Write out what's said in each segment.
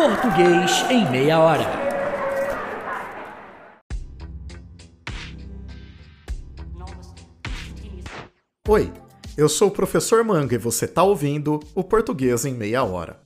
Português em meia hora. Oi, eu sou o professor Manga e você está ouvindo o Português em meia hora.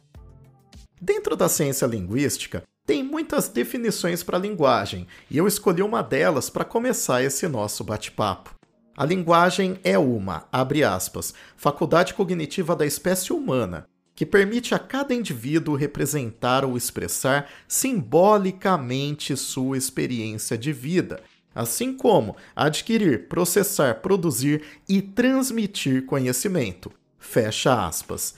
Dentro da ciência linguística, tem muitas definições para linguagem e eu escolhi uma delas para começar esse nosso bate-papo. A linguagem é uma, abre aspas, faculdade cognitiva da espécie humana, que permite a cada indivíduo representar ou expressar simbolicamente sua experiência de vida, assim como adquirir, processar, produzir e transmitir conhecimento. Fecha aspas.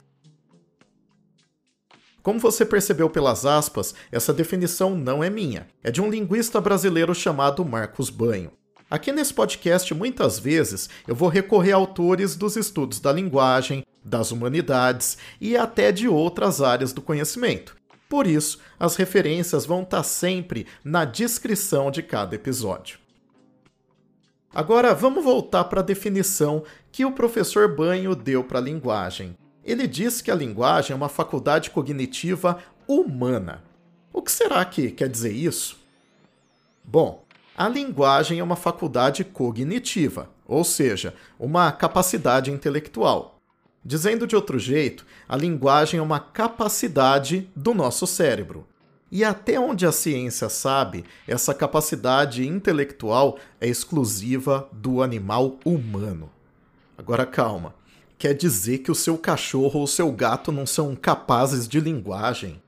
Como você percebeu pelas aspas, essa definição não é minha, é de um linguista brasileiro chamado Marcos Banho. Aqui nesse podcast, muitas vezes, eu vou recorrer a autores dos estudos da linguagem, das humanidades e até de outras áreas do conhecimento. Por isso, as referências vão estar sempre na descrição de cada episódio. Agora, vamos voltar para a definição que o professor Banho deu para a linguagem. Ele diz que a linguagem é uma faculdade cognitiva humana. O que será que quer dizer isso? Bom, a linguagem é uma faculdade cognitiva, ou seja, uma capacidade intelectual. Dizendo de outro jeito, a linguagem é uma capacidade do nosso cérebro. E até onde a ciência sabe, essa capacidade intelectual é exclusiva do animal humano. Agora calma. Quer dizer que o seu cachorro ou seu gato não são capazes de linguagem?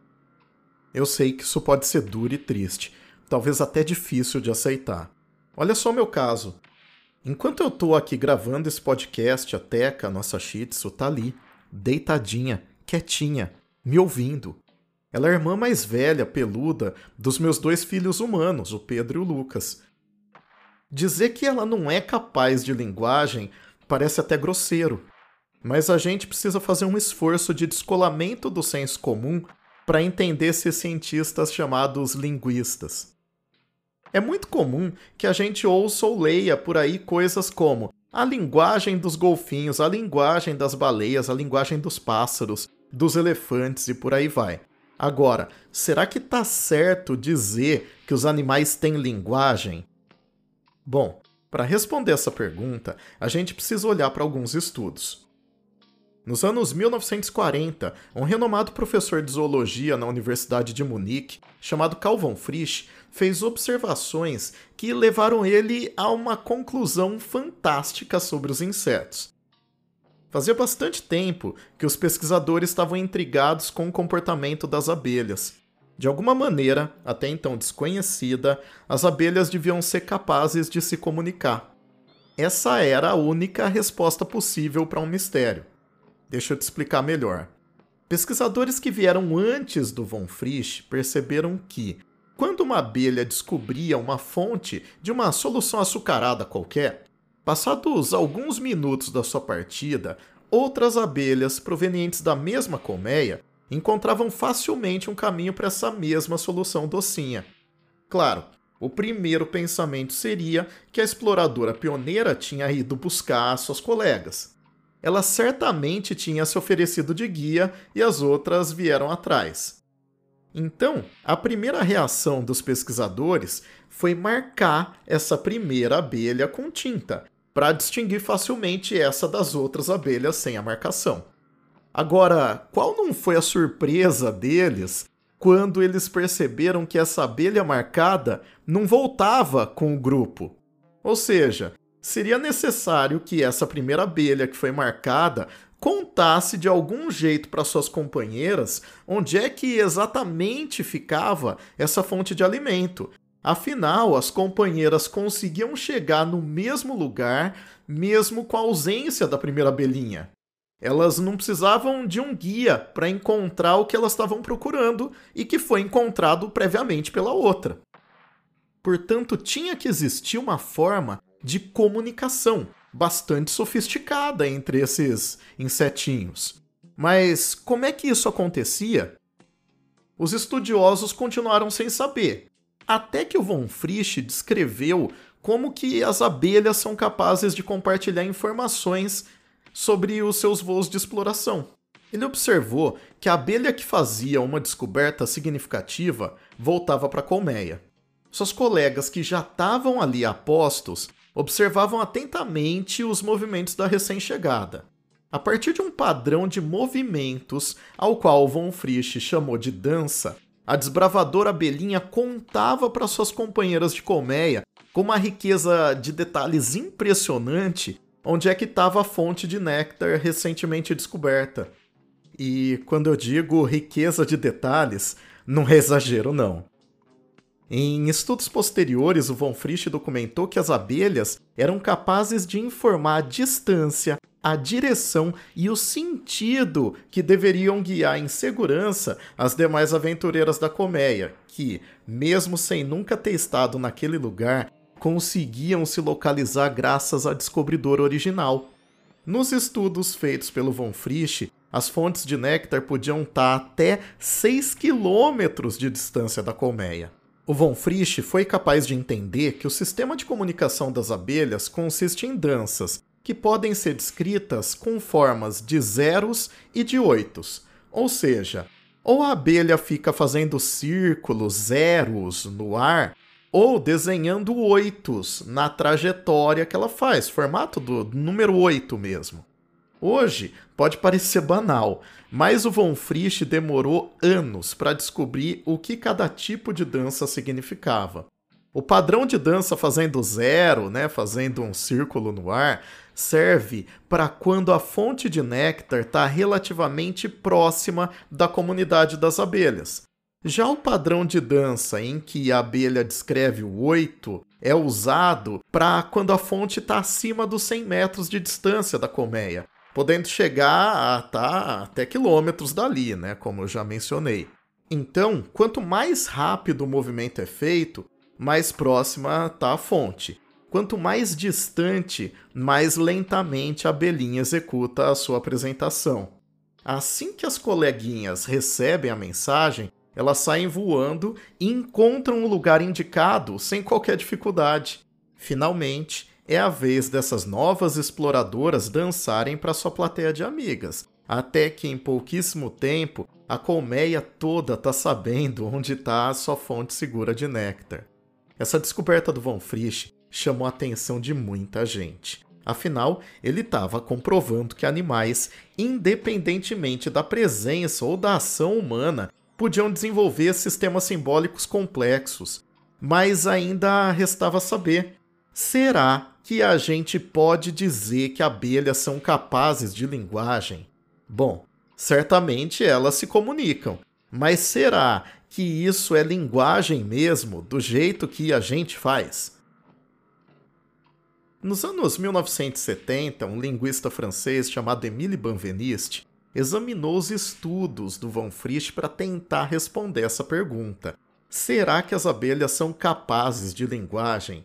Eu sei que isso pode ser duro e triste, talvez até difícil de aceitar. Olha só o meu caso. Enquanto eu tô aqui gravando esse podcast, a Teca, nossa Shih Tzu, tá ali, deitadinha, quietinha, me ouvindo. Ela é a irmã mais velha, peluda, dos meus dois filhos humanos, o Pedro e o Lucas. Dizer que ela não é capaz de linguagem parece até grosseiro, mas a gente precisa fazer um esforço de descolamento do senso comum para entender esses cientistas chamados linguistas. É muito comum que a gente ouça ou leia por aí coisas como a linguagem dos golfinhos, a linguagem das baleias, a linguagem dos pássaros, dos elefantes e por aí vai. Agora, será que tá certo dizer que os animais têm linguagem? Bom, para responder essa pergunta, a gente precisa olhar para alguns estudos. Nos anos 1940, um renomado professor de zoologia na Universidade de Munique, chamado Carl Frisch, fez observações que levaram ele a uma conclusão fantástica sobre os insetos. Fazia bastante tempo que os pesquisadores estavam intrigados com o comportamento das abelhas. De alguma maneira, até então desconhecida, as abelhas deviam ser capazes de se comunicar. Essa era a única resposta possível para um mistério. Deixa eu te explicar melhor. Pesquisadores que vieram antes do von Frisch perceberam que, quando uma abelha descobria uma fonte de uma solução açucarada qualquer, passados alguns minutos da sua partida, outras abelhas provenientes da mesma colmeia encontravam facilmente um caminho para essa mesma solução docinha. Claro, o primeiro pensamento seria que a exploradora pioneira tinha ido buscar suas colegas ela certamente tinha se oferecido de guia e as outras vieram atrás. Então, a primeira reação dos pesquisadores foi marcar essa primeira abelha com tinta, para distinguir facilmente essa das outras abelhas sem a marcação. Agora, qual não foi a surpresa deles quando eles perceberam que essa abelha marcada não voltava com o grupo? Ou seja, seria necessário que essa primeira abelha que foi marcada contasse de algum jeito para suas companheiras onde é que exatamente ficava essa fonte de alimento. Afinal, as companheiras conseguiam chegar no mesmo lugar, mesmo com a ausência da primeira abelhinha. Elas não precisavam de um guia para encontrar o que elas estavam procurando e que foi encontrado previamente pela outra. Portanto, tinha que existir uma forma de comunicação bastante sofisticada entre esses insetinhos. Mas como é que isso acontecia? Os estudiosos continuaram sem saber, até que o von Frisch descreveu como que as abelhas são capazes de compartilhar informações sobre os seus voos de exploração. Ele observou que a abelha que fazia uma descoberta significativa voltava para a colmeia. Seus colegas que já estavam ali a postos observavam atentamente os movimentos da recém-chegada. A partir de um padrão de movimentos, ao qual von Frisch chamou de dança, a desbravadora abelhinha contava para suas companheiras de colmeia com uma riqueza de detalhes impressionante onde é que estava a fonte de néctar recentemente descoberta. E quando eu digo riqueza de detalhes, não é exagero não. Em estudos posteriores, o von Frisch documentou que as abelhas eram capazes de informar a distância, a direção e o sentido que deveriam guiar em segurança as demais aventureiras da colmeia, que, mesmo sem nunca ter estado naquele lugar, conseguiam se localizar graças à descobridora original. Nos estudos feitos pelo von Frisch, as fontes de néctar podiam estar até 6 quilômetros de distância da colmeia. O von Frisch foi capaz de entender que o sistema de comunicação das abelhas consiste em danças, que podem ser descritas com formas de zeros e de oitos. Ou seja, ou a abelha fica fazendo círculos, zeros no ar, ou desenhando oitos na trajetória que ela faz, formato do número 8 mesmo. Hoje pode parecer banal, mas o Von Frisch demorou anos para descobrir o que cada tipo de dança significava. O padrão de dança fazendo zero, né, fazendo um círculo no ar, serve para quando a fonte de néctar está relativamente próxima da comunidade das abelhas. Já o padrão de dança em que a abelha descreve o oito é usado para quando a fonte está acima dos 100 metros de distância da colmeia, podendo chegar a tá até quilômetros dali, né, como eu já mencionei. Então, quanto mais rápido o movimento é feito, mais próxima está a fonte. Quanto mais distante, mais lentamente a abelhinha executa a sua apresentação. Assim que as coleguinhas recebem a mensagem, elas saem voando e encontram o lugar indicado sem qualquer dificuldade. Finalmente, é a vez dessas novas exploradoras dançarem para sua plateia de amigas, até que em pouquíssimo tempo a colmeia toda está sabendo onde está a sua fonte segura de néctar. Essa descoberta do Von Frisch chamou a atenção de muita gente. Afinal, ele estava comprovando que animais, independentemente da presença ou da ação humana, podiam desenvolver sistemas simbólicos complexos. Mas ainda restava saber: será que a gente pode dizer que abelhas são capazes de linguagem? Bom, certamente elas se comunicam, mas será que isso é linguagem mesmo, do jeito que a gente faz? Nos anos 1970, um linguista francês chamado Émile Benveniste examinou os estudos do Von Frisch para tentar responder essa pergunta. Será que as abelhas são capazes de linguagem?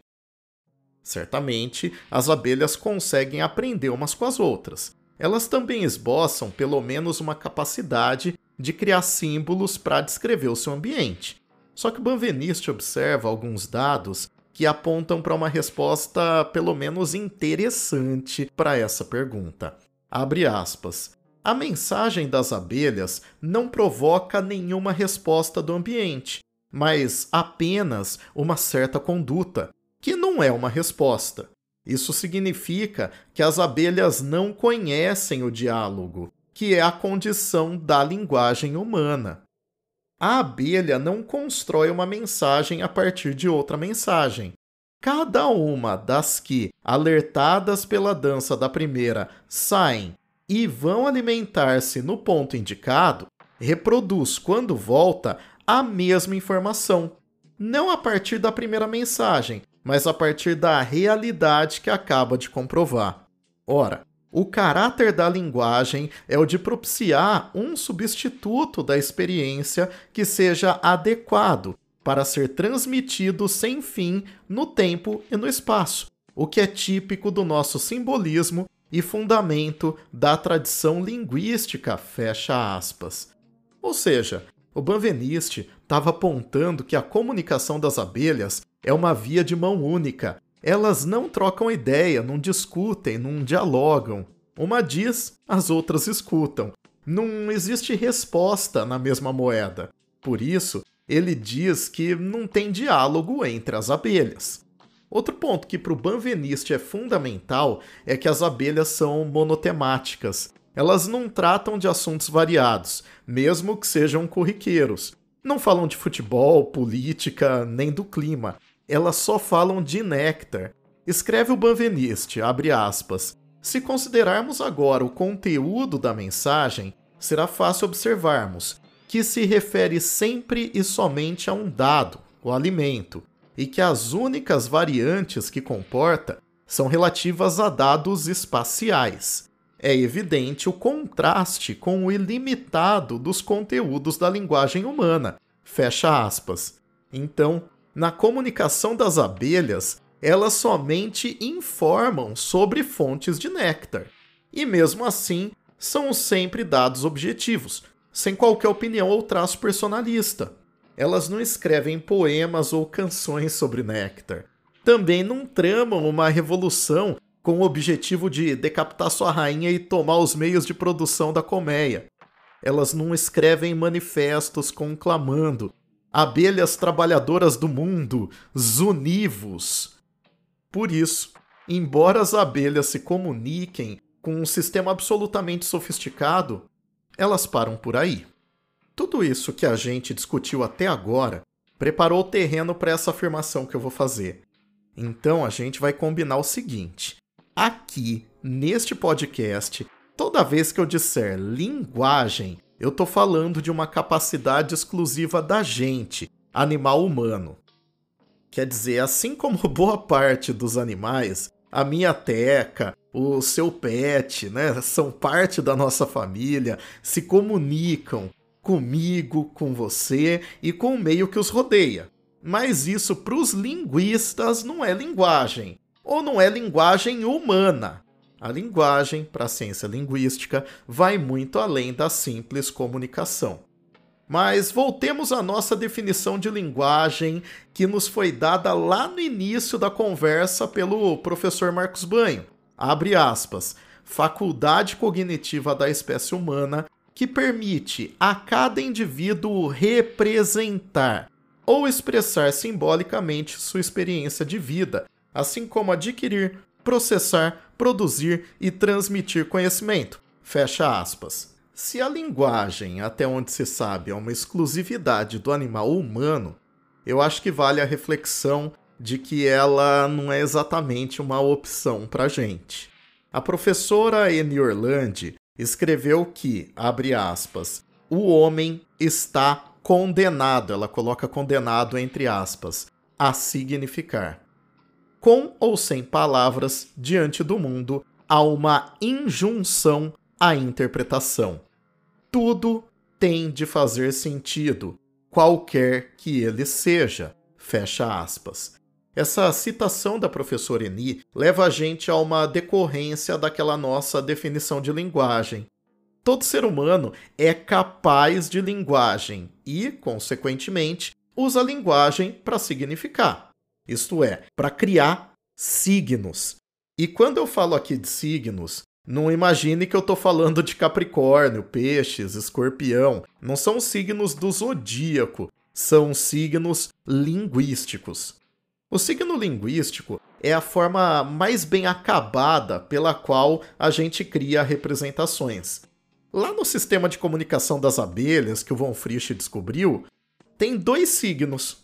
Certamente, as abelhas conseguem aprender umas com as outras. Elas também esboçam pelo menos uma capacidade de criar símbolos para descrever o seu ambiente. Só que o Banveniste observa alguns dados que apontam para uma resposta pelo menos interessante para essa pergunta. Abre aspas. A mensagem das abelhas não provoca nenhuma resposta do ambiente, mas apenas uma certa conduta, que não é uma resposta. Isso significa que as abelhas não conhecem o diálogo, que é a condição da linguagem humana. A abelha não constrói uma mensagem a partir de outra mensagem. Cada uma das que, alertadas pela dança da primeira, saem e vão alimentar-se no ponto indicado, reproduz quando volta a mesma informação, não a partir da primeira mensagem, mas a partir da realidade que acaba de comprovar. Ora, o caráter da linguagem é o de propiciar um substituto da experiência que seja adequado para ser transmitido sem fim no tempo e no espaço, o que é típico do nosso simbolismo e fundamento da tradição linguística, fecha aspas. Ou seja, o Banveniste estava apontando que a comunicação das abelhas é uma via de mão única. Elas não trocam ideia, não discutem, não dialogam. Uma diz, as outras escutam. Não existe resposta na mesma moeda. Por isso, ele diz que não tem diálogo entre as abelhas. Outro ponto que para o Banveniste é fundamental é que as abelhas são monotemáticas. Elas não tratam de assuntos variados, mesmo que sejam corriqueiros. Não falam de futebol, política, nem do clima. Elas só falam de néctar. Escreve o Banveniste, abre aspas. Se considerarmos agora o conteúdo da mensagem, será fácil observarmos que se refere sempre e somente a um dado, o alimento, e que as únicas variantes que comporta são relativas a dados espaciais. É evidente o contraste com o ilimitado dos conteúdos da linguagem humana. Fecha aspas. Então, na comunicação das abelhas, elas somente informam sobre fontes de néctar. E mesmo assim, são sempre dados objetivos, sem qualquer opinião ou traço personalista. Elas não escrevem poemas ou canções sobre néctar. Também não tramam uma revolução com o objetivo de decapitar sua rainha e tomar os meios de produção da colmeia. Elas não escrevem manifestos conclamando abelhas trabalhadoras do mundo, zunivos. Por isso, embora as abelhas se comuniquem com um sistema absolutamente sofisticado, elas param por aí. Tudo isso que a gente discutiu até agora preparou o terreno para essa afirmação que eu vou fazer. Então a gente vai combinar o seguinte: aqui, neste podcast, toda vez que eu disser linguagem, eu tô falando de uma capacidade exclusiva da gente, animal humano. Quer dizer, assim como boa parte dos animais, a minha teca, o seu pet, né, são parte da nossa família, se comunicam comigo, com você e com o meio que os rodeia. Mas isso para os linguistas não é linguagem, ou não é linguagem humana. A linguagem, para a ciência linguística, vai muito além da simples comunicação. Mas voltemos à nossa definição de linguagem que nos foi dada lá no início da conversa pelo professor Marcos Banho. Abre aspas. Faculdade cognitiva da espécie humana que permite a cada indivíduo representar ou expressar simbolicamente sua experiência de vida, assim como adquirir, processar, produzir e transmitir conhecimento. Fecha aspas. Se a linguagem, até onde se sabe, é uma exclusividade do animal humano, eu acho que vale a reflexão de que ela não é exatamente uma opção para gente. A professora Eni Orlandi escreveu que, abre aspas, o homem está condenado, ela coloca condenado entre aspas, a significar. Com ou sem palavras, diante do mundo, há uma injunção à interpretação. Tudo tem de fazer sentido, qualquer que ele seja. Fecha aspas. Essa citação da professora Eni leva a gente a uma decorrência daquela nossa definição de linguagem. Todo ser humano é capaz de linguagem e, consequentemente, usa linguagem para significar, isto é, para criar signos. E quando eu falo aqui de signos, não imagine que eu estou falando de Capricórnio, Peixes, Escorpião. Não são signos do zodíaco, são signos linguísticos. O signo linguístico é a forma mais bem acabada pela qual a gente cria representações. Lá no sistema de comunicação das abelhas que o von Frisch descobriu, tem dois signos.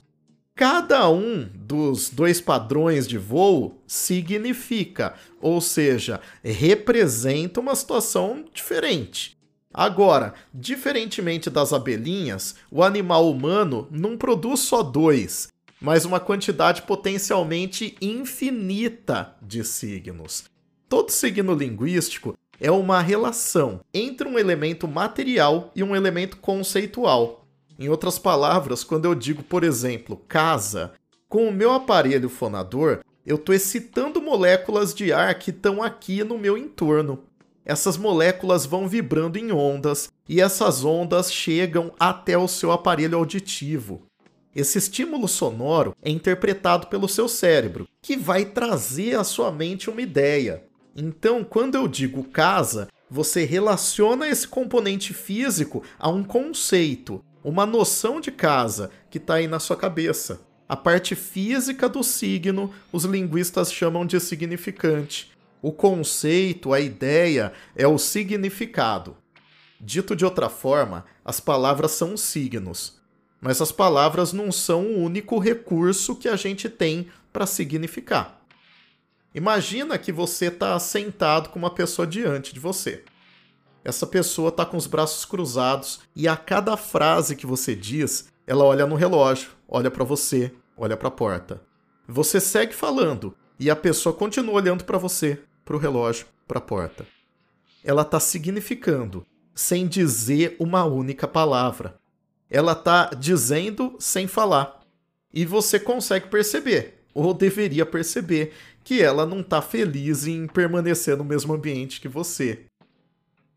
Cada um dos dois padrões de voo significa, ou seja, representa uma situação diferente. Agora, diferentemente das abelhinhas, o animal humano não produz só dois, mas uma quantidade potencialmente infinita de signos. Todo signo linguístico é uma relação entre um elemento material e um elemento conceitual. Em outras palavras, quando eu digo, por exemplo, casa, com o meu aparelho fonador, eu estou excitando moléculas de ar que estão aqui no meu entorno. Essas moléculas vão vibrando em ondas e essas ondas chegam até o seu aparelho auditivo. Esse estímulo sonoro é interpretado pelo seu cérebro, que vai trazer à sua mente uma ideia. Então, quando eu digo casa, você relaciona esse componente físico a um conceito, uma noção de casa que está aí na sua cabeça. A parte física do signo, os linguistas chamam de significante. O conceito, a ideia, é o significado. Dito de outra forma, as palavras são signos, mas as palavras não são o único recurso que a gente tem para significar. Imagina que você está sentado com uma pessoa diante de você. Essa pessoa está com os braços cruzados e a cada frase que você diz, ela olha no relógio, olha para você, olha para a porta. Você segue falando e a pessoa continua olhando para você, para o relógio, para a porta. Ela está significando, sem dizer uma única palavra. Ela está dizendo sem falar. E você consegue perceber, ou deveria perceber, que ela não está feliz em permanecer no mesmo ambiente que você.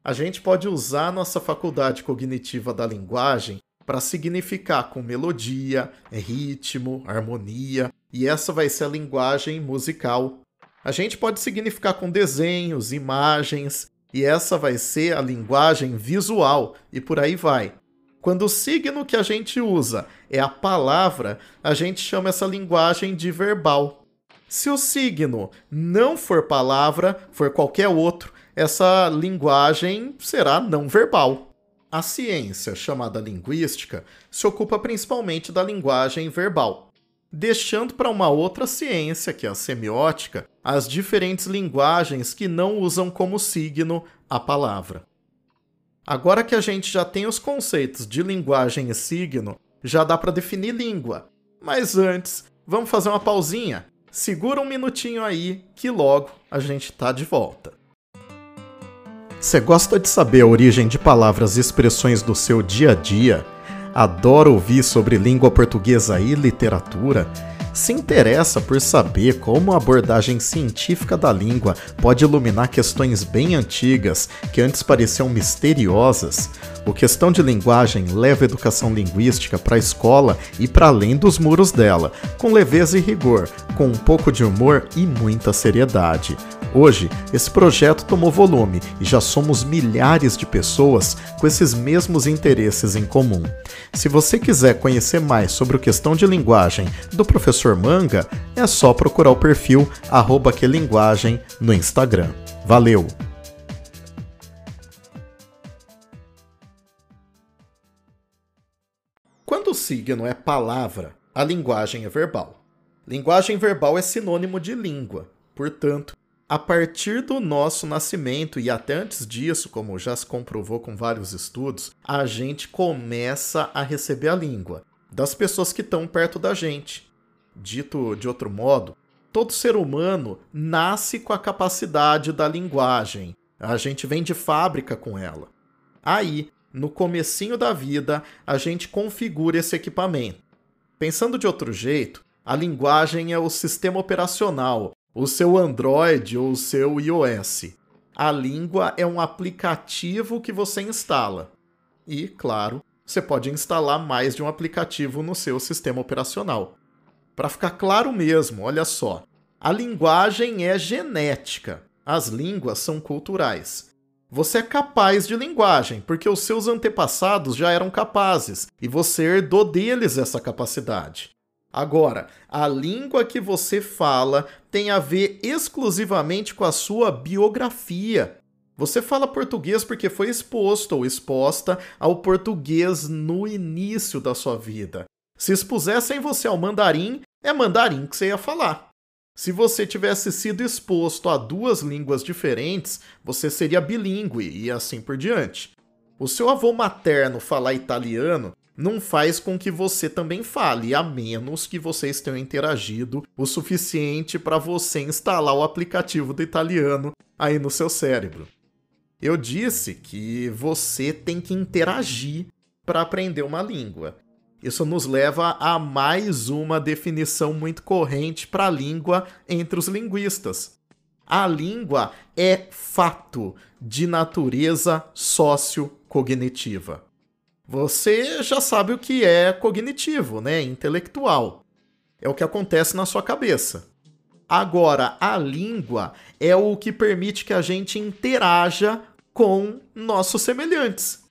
A gente pode usar a nossa faculdade cognitiva da linguagem para significar com melodia, ritmo, harmonia, e essa vai ser a linguagem musical. A gente pode significar com desenhos, imagens, e essa vai ser a linguagem visual, e por aí vai. Quando o signo que a gente usa é a palavra, a gente chama essa linguagem de verbal. Se o signo não for palavra, for qualquer outro, essa linguagem será não verbal. A ciência, chamada linguística, se ocupa principalmente da linguagem verbal, deixando para uma outra ciência, que é a semiótica, as diferentes linguagens que não usam como signo a palavra. Agora que a gente já tem os conceitos de linguagem e signo, já dá para definir língua. Mas antes, vamos fazer uma pausinha. Segura um minutinho aí que logo a gente tá de volta. Você gosta de saber a origem de palavras e expressões do seu dia a dia? Adora ouvir sobre língua portuguesa e literatura? Se interessa por saber como a abordagem científica da língua pode iluminar questões bem antigas que antes pareciam misteriosas? O Questão de Linguagem leva a educação linguística para a escola e para além dos muros dela, com leveza e rigor, com um pouco de humor e muita seriedade. Hoje, esse projeto tomou volume e já somos milhares de pessoas com esses mesmos interesses em comum. Se você quiser conhecer mais sobre o questão de linguagem do professor Manga, é só procurar o perfil @quelinguagem no Instagram. Valeu! Quando o signo é palavra, a linguagem é verbal. Linguagem verbal é sinônimo de língua. Portanto, a partir do nosso nascimento e até antes disso, como já se comprovou com vários estudos, a gente começa a receber a língua das pessoas que estão perto da gente. Dito de outro modo, todo ser humano nasce com a capacidade da linguagem. A gente vem de fábrica com ela. Aí, no comecinho da vida, a gente configura esse equipamento. Pensando de outro jeito, a linguagem é o sistema operacional, o seu Android ou o seu iOS. A língua é um aplicativo que você instala. E, claro, você pode instalar mais de um aplicativo no seu sistema operacional. Para ficar claro mesmo, olha só. A linguagem é genética. As línguas são culturais. Você é capaz de linguagem, porque os seus antepassados já eram capazes e você herdou deles essa capacidade. Agora, a língua que você fala tem a ver exclusivamente com a sua biografia. Você fala português porque foi exposto ou exposta ao português no início da sua vida. Se expusessem você ao mandarim, é mandarim que você ia falar. Se você tivesse sido exposto a duas línguas diferentes, você seria bilíngue e assim por diante. O seu avô materno falar italiano não faz com que você também fale, a menos que vocês tenham interagido o suficiente para você instalar o aplicativo do italiano aí no seu cérebro. Eu disse que você tem que interagir para aprender uma língua. Isso nos leva a mais uma definição muito corrente para a língua entre os linguistas. A língua é fato de natureza sociocognitiva você já sabe o que é cognitivo, né? Intelectual. É o que acontece na sua cabeça. Agora, a língua é o que permite que a gente interaja com nossos semelhantes.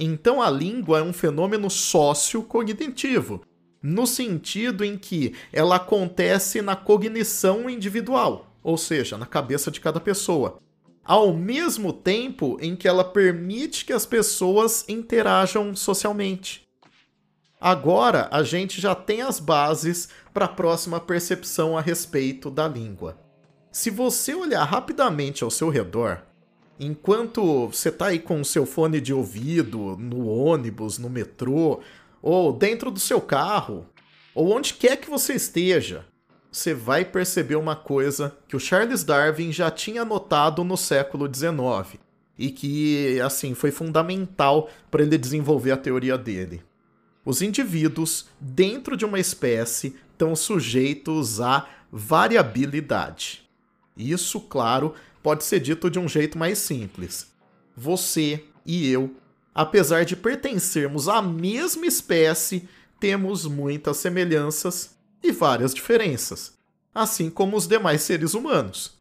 Então a língua é um fenômeno sociocognitivo, no sentido em que ela acontece na cognição individual, ou seja, na cabeça de cada pessoa, ao mesmo tempo em que ela permite que as pessoas interajam socialmente. Agora a gente já tem as bases para a próxima percepção a respeito da língua. Se você olhar rapidamente ao seu redor, enquanto você está aí com o seu fone de ouvido, no ônibus, no metrô, ou dentro do seu carro, ou onde quer que você esteja, você vai perceber uma coisa que o Charles Darwin já tinha notado no século XIX e que, assim, foi fundamental para ele desenvolver a teoria dele. Os indivíduos dentro de uma espécie estão sujeitos à variabilidade. Isso, claro, pode ser dito de um jeito mais simples. Você e eu, apesar de pertencermos à mesma espécie, temos muitas semelhanças e várias diferenças, assim como os demais seres humanos.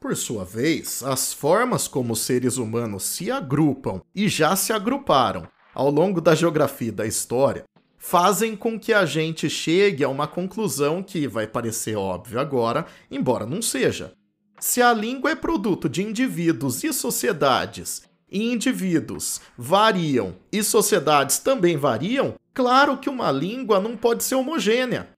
Por sua vez, as formas como os seres humanos se agrupam e já se agruparam ao longo da geografia e da história fazem com que a gente chegue a uma conclusão que vai parecer óbvia agora, embora não seja. Se a língua é produto de indivíduos e sociedades, e indivíduos variam e sociedades também variam, claro que uma língua não pode ser homogênea.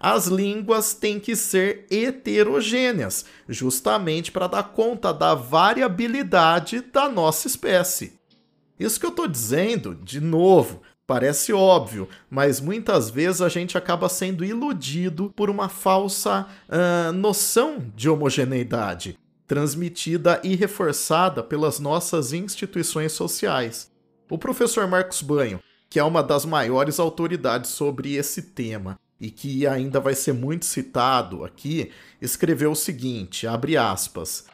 As línguas têm que ser heterogêneas, justamente para dar conta da variabilidade da nossa espécie. Isso que eu estou dizendo, de novo, parece óbvio, mas muitas vezes a gente acaba sendo iludido por uma falsa uh, noção de homogeneidade, transmitida e reforçada pelas nossas instituições sociais. O professor Marcos Banho, que é uma das maiores autoridades sobre esse tema, e que ainda vai ser muito citado aqui, escreveu o seguinte, abre aspas: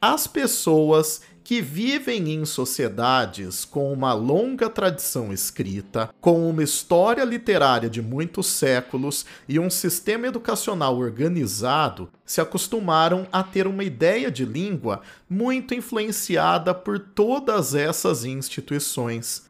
As pessoas que vivem em sociedades com uma longa tradição escrita, com uma história literária de muitos séculos e um sistema educacional organizado, se acostumaram a ter uma ideia de língua muito influenciada por todas essas instituições.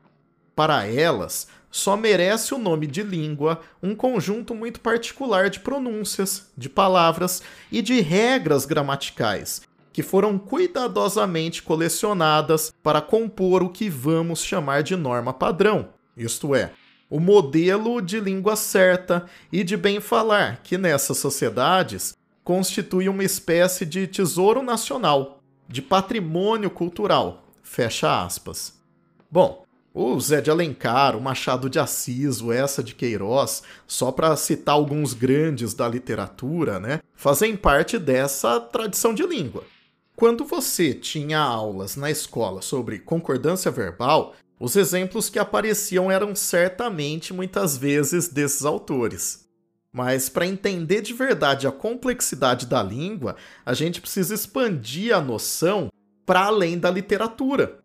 Para elas, só merece o nome de língua um conjunto muito particular de pronúncias, de palavras e de regras gramaticais que foram cuidadosamente colecionadas para compor o que vamos chamar de norma padrão, isto é, o modelo de língua certa e de bem falar, que nessas sociedades constitui uma espécie de tesouro nacional, de patrimônio cultural. Fecha aspas. Bom, o Zé de Alencar, o Machado de Assis, o Essa de Queiroz, só para citar alguns grandes da literatura, né, fazem parte dessa tradição de língua. Quando você tinha aulas na escola sobre concordância verbal, os exemplos que apareciam eram certamente muitas vezes desses autores. Mas para entender de verdade a complexidade da língua, a gente precisa expandir a noção para além da literatura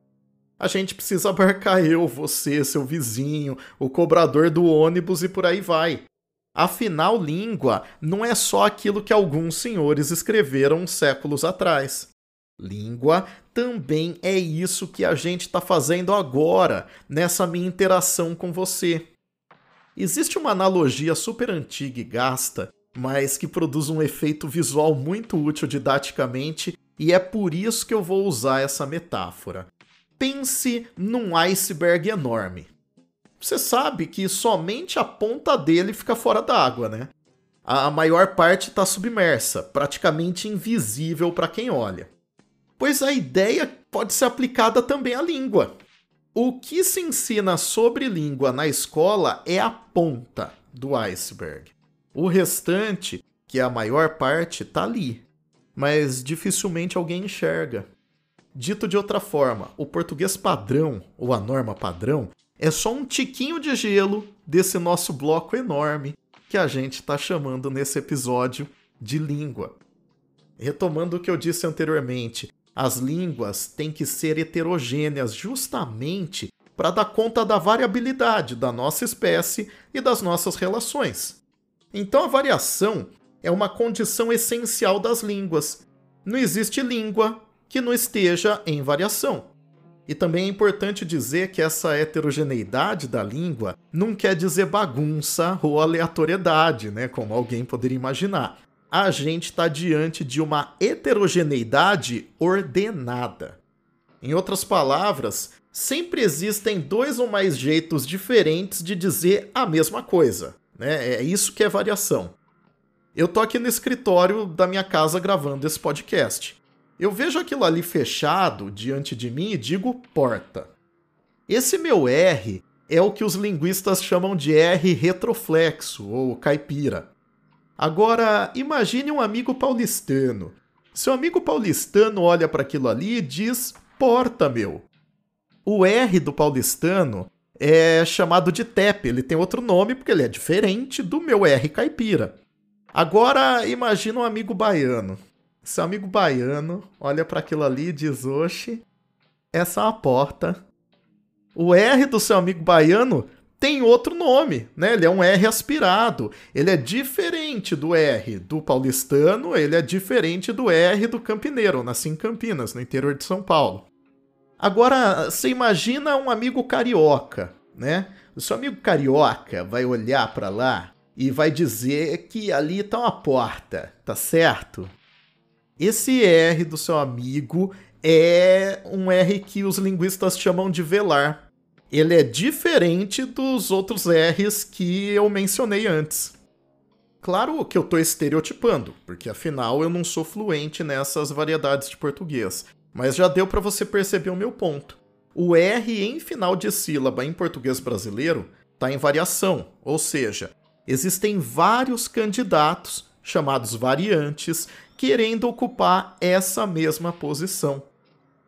a gente precisa abarcar eu, você, seu vizinho, o cobrador do ônibus e por aí vai. Afinal, língua não é só aquilo que alguns senhores escreveram séculos atrás. Língua também é isso que a gente está fazendo agora, nessa minha interação com você. Existe uma analogia super antiga e gasta, mas que produz um efeito visual muito útil didaticamente, e é por isso que eu vou usar essa metáfora. Pense num iceberg enorme. Você sabe que somente a ponta dele fica fora d'água, né? A maior parte está submersa, praticamente invisível para quem olha. Pois a ideia pode ser aplicada também à língua. O que se ensina sobre língua na escola é a ponta do iceberg. O restante, que é a maior parte, está ali, mas dificilmente alguém enxerga. Dito de outra forma, o português padrão, ou a norma padrão, é só um tiquinho de gelo desse nosso bloco enorme que a gente está chamando nesse episódio de língua. Retomando o que eu disse anteriormente, as línguas têm que ser heterogêneas justamente para dar conta da variabilidade da nossa espécie e das nossas relações. Então a variação é uma condição essencial das línguas. Não existe língua que não esteja em variação. E também é importante dizer que essa heterogeneidade da língua não quer dizer bagunça ou aleatoriedade, né, como alguém poderia imaginar. A gente está diante de uma heterogeneidade ordenada. Em outras palavras, sempre existem dois ou mais jeitos diferentes de dizer a mesma coisa. Né? É isso que é variação. Eu tô aqui no escritório da minha casa gravando esse podcast. Eu vejo aquilo ali fechado diante de mim e digo porta. Esse meu R é o que os linguistas chamam de R retroflexo ou caipira. Agora, imagine um amigo paulistano. Seu amigo paulistano olha para aquilo ali e diz porta, meu. O R do paulistano é chamado de TEP, ele tem outro nome porque ele é diferente do meu R caipira. Agora, imagine um amigo baiano. Seu amigo baiano olha para aquilo ali e diz: Oxe, essa é uma porta. O R do seu amigo baiano tem outro nome, né? Ele é um R aspirado. Ele é diferente do R do paulistano, ele é diferente do R do campineiro. Nasci em Campinas, no interior de São Paulo. Agora, você imagina um amigo carioca, né? O seu amigo carioca vai olhar para lá e vai dizer que ali tá uma porta, tá certo? Esse R do seu amigo é um R que os linguistas chamam de velar. Ele é diferente dos outros R's que eu mencionei antes. Claro que eu estou estereotipando, porque afinal eu não sou fluente nessas variedades de português, mas já deu para você perceber o meu ponto. O R em final de sílaba em português brasileiro está em variação, ou seja, existem vários candidatos, chamados variantes, querendo ocupar essa mesma posição.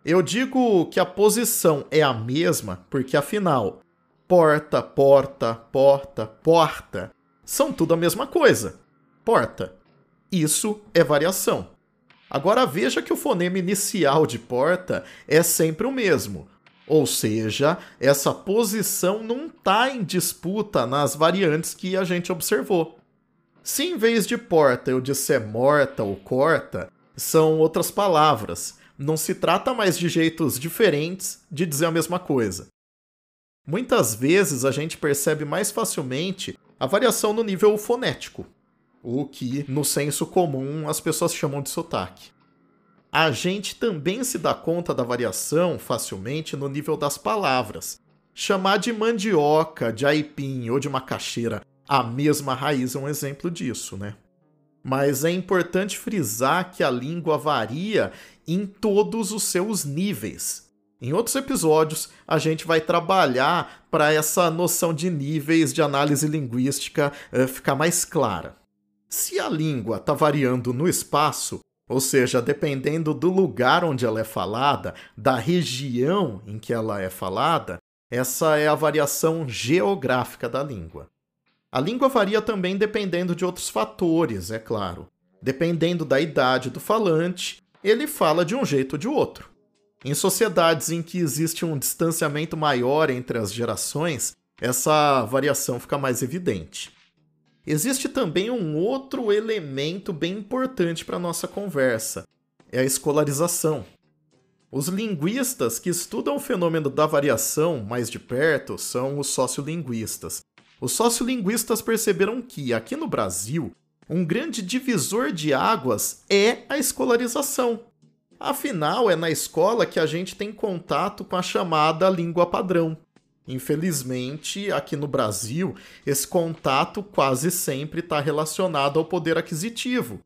Eu digo que a posição é a mesma porque, afinal, porta, porta, porta, porta são tudo a mesma coisa. Porta. Isso é variação. Agora veja que o fonema inicial de porta é sempre o mesmo. Ou seja, essa posição não está em disputa nas variantes que a gente observou. Se em vez de porta eu disser morta ou corta, são outras palavras. Não se trata mais de jeitos diferentes de dizer a mesma coisa. Muitas vezes a gente percebe mais facilmente a variação no nível fonético, o que, no senso comum, as pessoas chamam de sotaque a gente também se dá conta da variação facilmente no nível das palavras. Chamar de mandioca, de aipim ou de macaxeira a mesma raiz é um exemplo disso, né? Mas é importante frisar que a língua varia em todos os seus níveis. Em outros episódios, a gente vai trabalhar para essa noção de níveis de análise linguística uh, ficar mais clara. Se a língua está variando no espaço, ou seja, dependendo do lugar onde ela é falada, da região em que ela é falada, essa é a variação geográfica da língua. A língua varia também dependendo de outros fatores, é claro. Dependendo da idade do falante, ele fala de um jeito ou de outro. Em sociedades em que existe um distanciamento maior entre as gerações, essa variação fica mais evidente. Existe também um outro elemento bem importante para nossa conversa: é a escolarização. Os linguistas que estudam o fenômeno da variação mais de perto são os sociolinguistas. Os sociolinguistas perceberam que, aqui no Brasil, um grande divisor de águas é a escolarização. Afinal, é na escola que a gente tem contato com a chamada língua padrão. Infelizmente, aqui no Brasil, esse contato quase sempre está relacionado ao poder aquisitivo,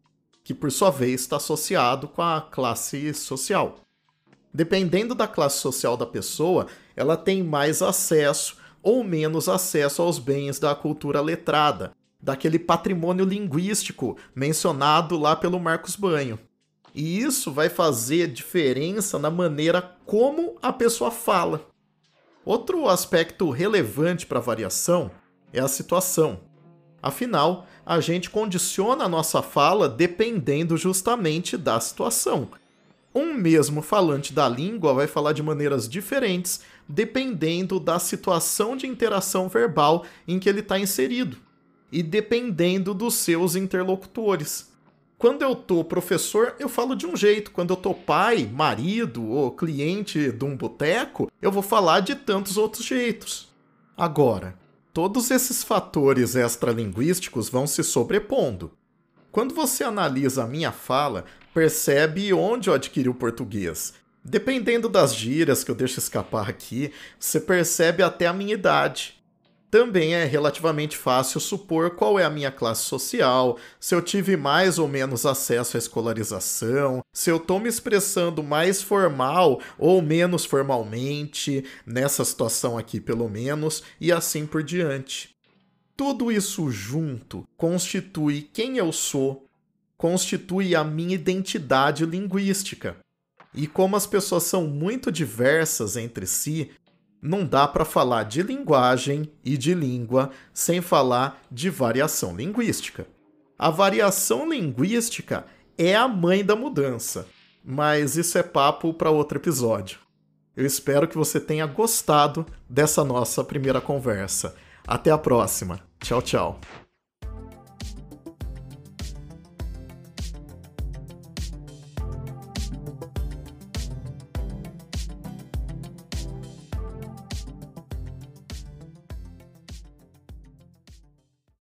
que por sua vez está associado com a classe social. Dependendo da classe social da pessoa, ela tem mais acesso ou menos acesso aos bens da cultura letrada, daquele patrimônio linguístico mencionado lá pelo Marcos Banho. E isso vai fazer diferença na maneira como a pessoa fala. Outro aspecto relevante para a variação é a situação. Afinal, a gente condiciona a nossa fala dependendo justamente da situação. Um mesmo falante da língua vai falar de maneiras diferentes dependendo da situação de interação verbal em que ele está inserido e dependendo dos seus interlocutores. Quando eu tô professor, eu falo de um jeito. Quando eu tô pai, marido ou cliente de um boteco, eu vou falar de tantos outros jeitos. Agora, todos esses fatores extralinguísticos vão se sobrepondo. Quando você analisa a minha fala, percebe onde eu adquiri o português. Dependendo das gírias que eu deixo escapar aqui, você percebe até a minha idade. Também é relativamente fácil supor qual é a minha classe social, se eu tive mais ou menos acesso à escolarização, se eu estou me expressando mais formal ou menos formalmente, nessa situação aqui pelo menos, e assim por diante. Tudo isso junto constitui quem eu sou, constitui a minha identidade linguística. E como as pessoas são muito diversas entre si, não dá para falar de linguagem e de língua sem falar de variação linguística. A variação linguística é a mãe da mudança, mas isso é papo para outro episódio. Eu espero que você tenha gostado dessa nossa primeira conversa. Até a próxima. Tchau, tchau.